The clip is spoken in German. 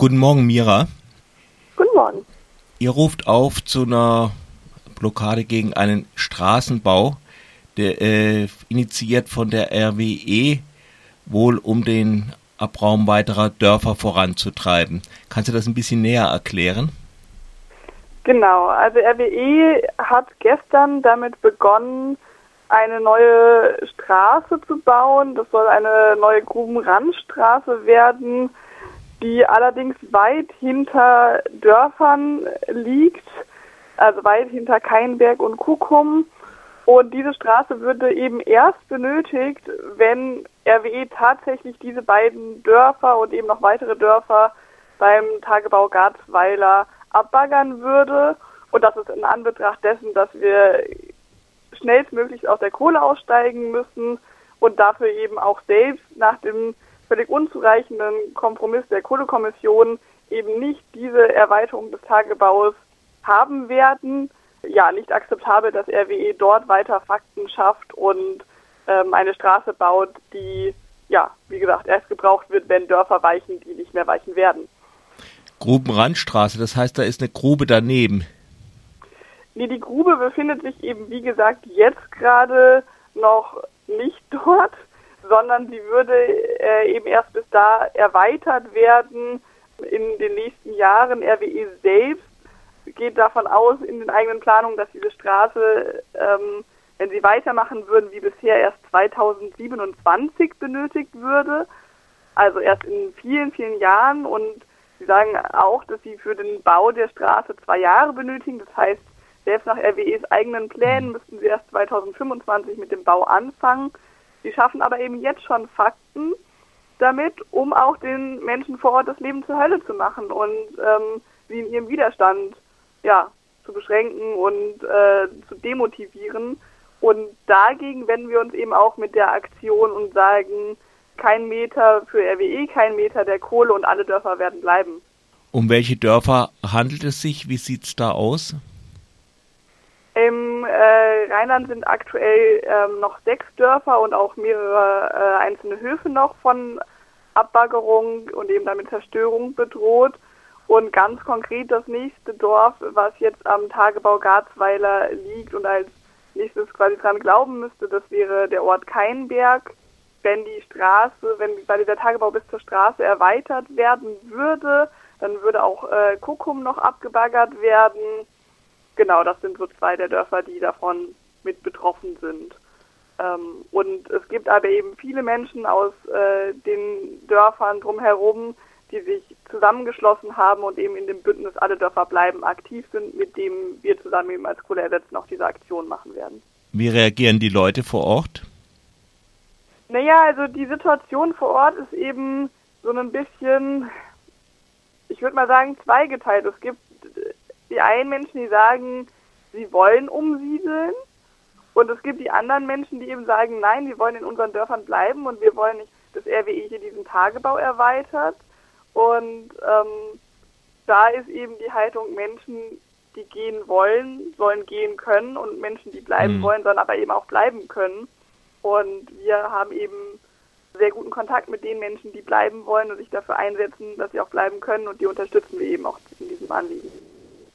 Guten Morgen, Mira. Guten Morgen. Ihr ruft auf zu einer Blockade gegen einen Straßenbau, der äh, initiiert von der RWE, wohl um den Abraum weiterer Dörfer voranzutreiben. Kannst du das ein bisschen näher erklären? Genau, also RWE hat gestern damit begonnen, eine neue Straße zu bauen. Das soll eine neue Grubenrandstraße werden, die allerdings weit hinter Dörfern liegt, also weit hinter Keinberg und Kuckum. Und diese Straße würde eben erst benötigt, wenn RWE tatsächlich diese beiden Dörfer und eben noch weitere Dörfer beim Tagebau Garzweiler abbaggern würde. Und das ist in Anbetracht dessen, dass wir schnellstmöglich aus der Kohle aussteigen müssen und dafür eben auch selbst nach dem völlig unzureichenden Kompromiss der Kohlekommission eben nicht diese Erweiterung des Tagebaus haben werden. Ja, nicht akzeptabel, dass RWE dort weiter Fakten schafft und ähm, eine Straße baut, die, ja, wie gesagt, erst gebraucht wird, wenn Dörfer weichen, die nicht mehr weichen werden. Grubenrandstraße, das heißt, da ist eine Grube daneben. Nee, die Grube befindet sich eben, wie gesagt, jetzt gerade noch nicht dort, sondern sie würde äh, eben erst bis da erweitert werden in den nächsten Jahren. RWE selbst geht davon aus in den eigenen Planungen, dass diese Straße, ähm, wenn sie weitermachen würden wie bisher, erst 2027 benötigt würde. Also erst in vielen, vielen Jahren. Und sie sagen auch, dass sie für den Bau der Straße zwei Jahre benötigen. Das heißt, selbst nach RWEs eigenen Plänen müssten sie erst 2025 mit dem Bau anfangen. Sie schaffen aber eben jetzt schon Fakten damit, um auch den Menschen vor Ort das Leben zur Hölle zu machen und ähm, sie in ihrem Widerstand ja, zu beschränken und äh, zu demotivieren. Und dagegen wenden wir uns eben auch mit der Aktion und sagen, kein Meter für RWE, kein Meter der Kohle und alle Dörfer werden bleiben. Um welche Dörfer handelt es sich? Wie sieht es da aus? Im äh, Rheinland sind aktuell ähm, noch sechs Dörfer und auch mehrere äh, einzelne Höfe noch von Abbaggerung und eben damit Zerstörung bedroht. Und ganz konkret das nächste Dorf, was jetzt am Tagebau Garzweiler liegt und als nächstes quasi dran glauben müsste, das wäre der Ort Keinberg. Wenn die Straße, wenn bei dieser Tagebau bis zur Straße erweitert werden würde, dann würde auch äh, Kuckum noch abgebaggert werden genau, das sind so zwei der Dörfer, die davon mit betroffen sind. Ähm, und es gibt aber eben viele Menschen aus äh, den Dörfern drumherum, die sich zusammengeschlossen haben und eben in dem Bündnis Alle Dörfer bleiben aktiv sind, mit dem wir zusammen eben als Kohle ersetzen auch diese Aktion machen werden. Wie reagieren die Leute vor Ort? Naja, also die Situation vor Ort ist eben so ein bisschen, ich würde mal sagen, zweigeteilt. Es gibt die einen Menschen, die sagen, sie wollen umsiedeln. Und es gibt die anderen Menschen, die eben sagen, nein, wir wollen in unseren Dörfern bleiben und wir wollen nicht, dass RWE hier diesen Tagebau erweitert. Und ähm, da ist eben die Haltung Menschen, die gehen wollen, sollen gehen können und Menschen, die bleiben mhm. wollen, sollen aber eben auch bleiben können. Und wir haben eben sehr guten Kontakt mit den Menschen, die bleiben wollen und sich dafür einsetzen, dass sie auch bleiben können und die unterstützen wir eben auch in diesem Anliegen.